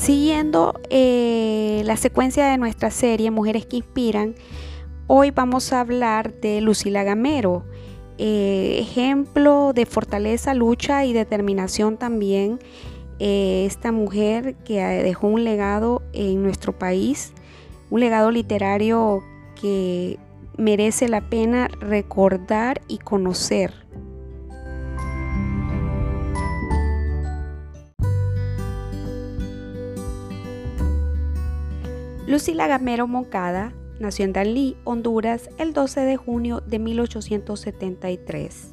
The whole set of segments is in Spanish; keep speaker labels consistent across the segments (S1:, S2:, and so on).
S1: Siguiendo eh, la secuencia de nuestra serie Mujeres que Inspiran, hoy vamos a hablar de Lucila Gamero, eh, ejemplo de fortaleza, lucha y determinación también. Eh, esta mujer que dejó un legado en nuestro país, un legado literario que merece la pena recordar y conocer. Lucila Gamero Moncada nació en Dalí, Honduras, el 12 de junio de 1873.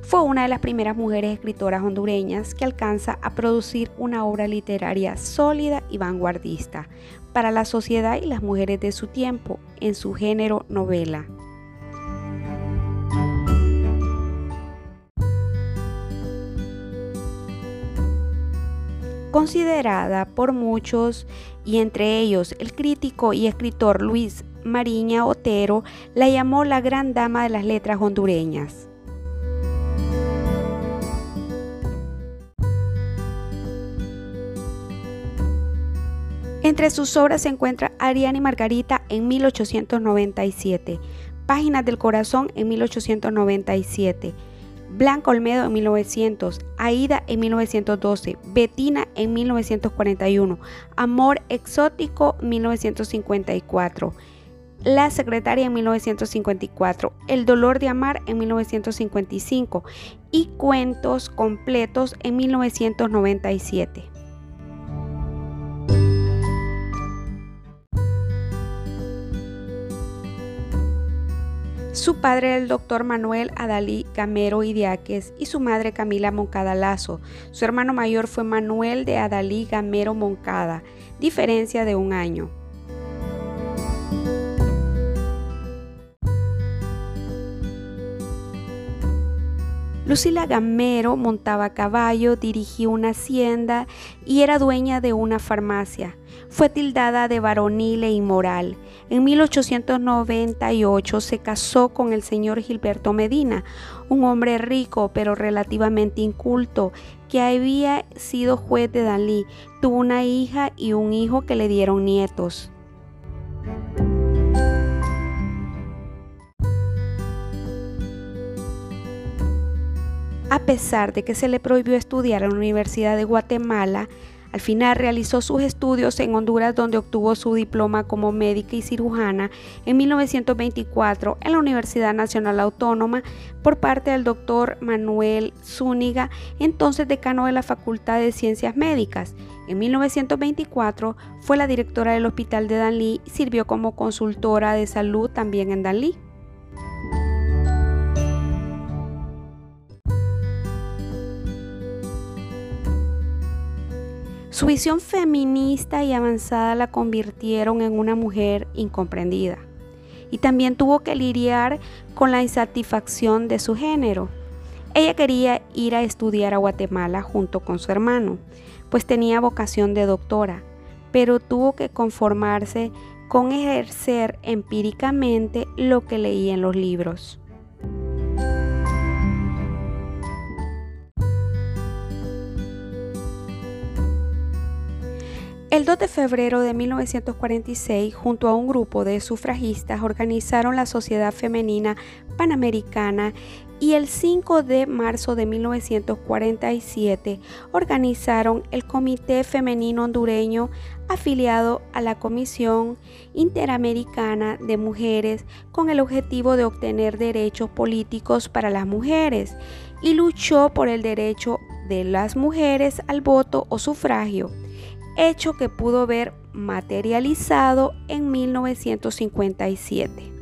S1: Fue una de las primeras mujeres escritoras hondureñas que alcanza a producir una obra literaria sólida y vanguardista para la sociedad y las mujeres de su tiempo en su género novela. Considerada por muchos y entre ellos el crítico y escritor Luis Mariña Otero la llamó la gran dama de las letras hondureñas. Entre sus obras se encuentra Ariana y Margarita en 1897, Páginas del Corazón en 1897, Blanca Olmedo en 1900, Aida en 1912, Betina en 1941, Amor Exótico 1954, La Secretaria en 1954, El Dolor de Amar en 1955 y Cuentos Completos en 1997. Su padre el doctor Manuel Adalí Gamero Idiáquez y su madre Camila Moncada Lazo. Su hermano mayor fue Manuel de Adalí Gamero Moncada, diferencia de un año. Lucila Gamero montaba caballo, dirigía una hacienda y era dueña de una farmacia. Fue tildada de varonil e inmoral. En 1898 se casó con el señor Gilberto Medina, un hombre rico pero relativamente inculto que había sido juez de Dalí. Tuvo una hija y un hijo que le dieron nietos. A pesar de que se le prohibió estudiar en la Universidad de Guatemala, al final realizó sus estudios en Honduras donde obtuvo su diploma como médica y cirujana en 1924 en la Universidad Nacional Autónoma por parte del doctor Manuel Zúñiga, entonces decano de la Facultad de Ciencias Médicas. En 1924 fue la directora del Hospital de Danlí y sirvió como consultora de salud también en Danlí. Su visión feminista y avanzada la convirtieron en una mujer incomprendida y también tuvo que lidiar con la insatisfacción de su género. Ella quería ir a estudiar a Guatemala junto con su hermano, pues tenía vocación de doctora, pero tuvo que conformarse con ejercer empíricamente lo que leía en los libros. El 2 de febrero de 1946, junto a un grupo de sufragistas, organizaron la Sociedad Femenina Panamericana y el 5 de marzo de 1947 organizaron el Comité Femenino Hondureño afiliado a la Comisión Interamericana de Mujeres con el objetivo de obtener derechos políticos para las mujeres y luchó por el derecho de las mujeres al voto o sufragio hecho que pudo ver materializado en 1957.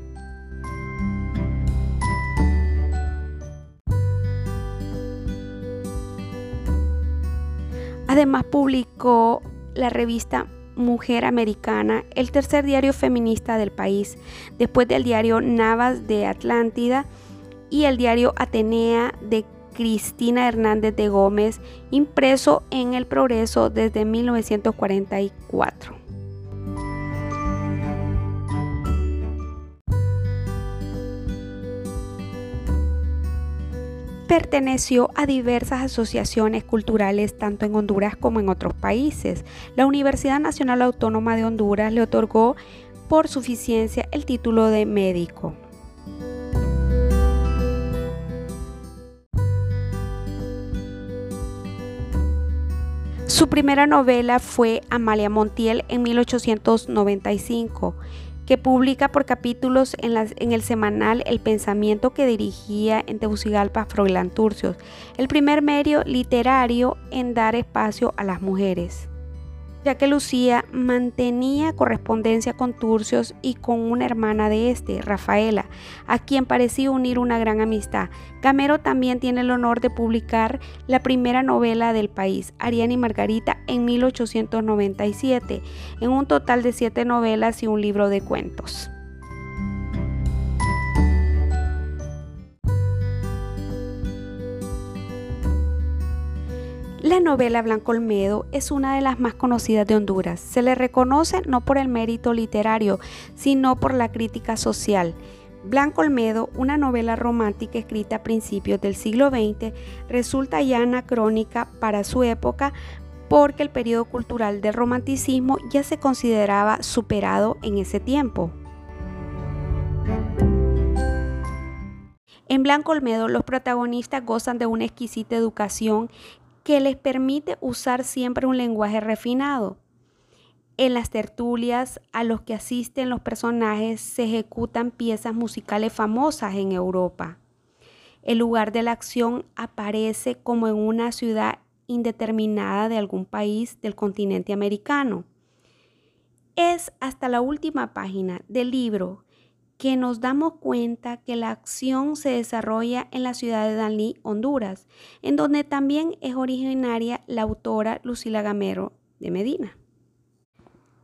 S1: Además publicó la revista Mujer Americana, el tercer diario feminista del país, después del diario Navas de Atlántida y el diario Atenea de Cristina Hernández de Gómez, impreso en El Progreso desde 1944. Perteneció a diversas asociaciones culturales tanto en Honduras como en otros países. La Universidad Nacional Autónoma de Honduras le otorgó por suficiencia el título de médico. Su primera novela fue Amalia Montiel en 1895 que publica por capítulos en, el semanal El Pensamiento que dirigía en Tegucigalpa Froilán Turcios, el primer medio literario en dar espacio a las mujeres ya que Lucía mantenía correspondencia con Turcios y con una hermana de este, Rafaela, a quien parecía unir una gran amistad. Camero también tiene el honor de publicar la primera novela del país, Ariana y Margarita, en 1897, en un total de siete novelas y un libro de cuentos. La novela Blanco Olmedo es una de las más conocidas de Honduras. Se le reconoce no por el mérito literario, sino por la crítica social. Blanco Olmedo, una novela romántica escrita a principios del siglo XX, resulta ya anacrónica para su época porque el periodo cultural del romanticismo ya se consideraba superado en ese tiempo. En Blanco Olmedo los protagonistas gozan de una exquisita educación que les permite usar siempre un lenguaje refinado. En las tertulias a los que asisten los personajes se ejecutan piezas musicales famosas en Europa. El lugar de la acción aparece como en una ciudad indeterminada de algún país del continente americano. Es hasta la última página del libro que nos damos cuenta que la acción se desarrolla en la ciudad de Danlí, Honduras, en donde también es originaria la autora Lucila Gamero de Medina.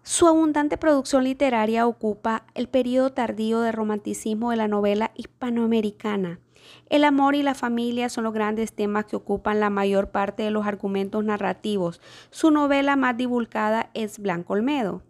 S1: Su abundante producción literaria ocupa el periodo tardío de romanticismo de la novela hispanoamericana. El amor y la familia son los grandes temas que ocupan la mayor parte de los argumentos narrativos. Su novela más divulgada es Blanco Olmedo.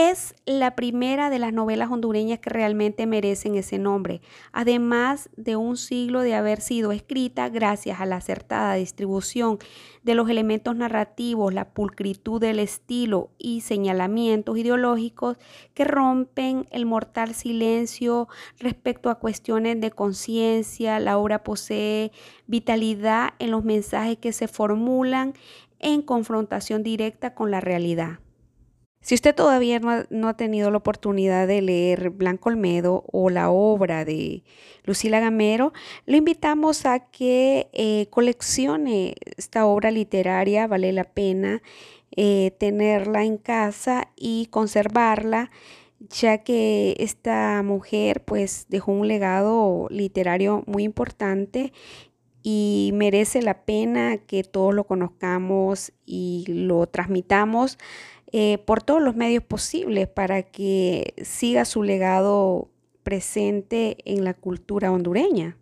S1: Es la primera de las novelas hondureñas que realmente merecen ese nombre, además de un siglo de haber sido escrita gracias a la acertada distribución de los elementos narrativos, la pulcritud del estilo y señalamientos ideológicos que rompen el mortal silencio respecto a cuestiones de conciencia. La obra posee vitalidad en los mensajes que se formulan en confrontación directa con la realidad. Si usted todavía no ha, tenido la oportunidad de leer Blanco Olmedo o la obra de Lucila Gamero, lo invitamos a que eh, coleccione esta obra literaria, vale la pena eh, tenerla en casa y conservarla ya que esta mujer pues dejó un legado literario muy importante y merece la pena que todos lo conozcamos y lo transmitamos eh, por todos los medios posibles para que siga su legado presente en la cultura hondureña.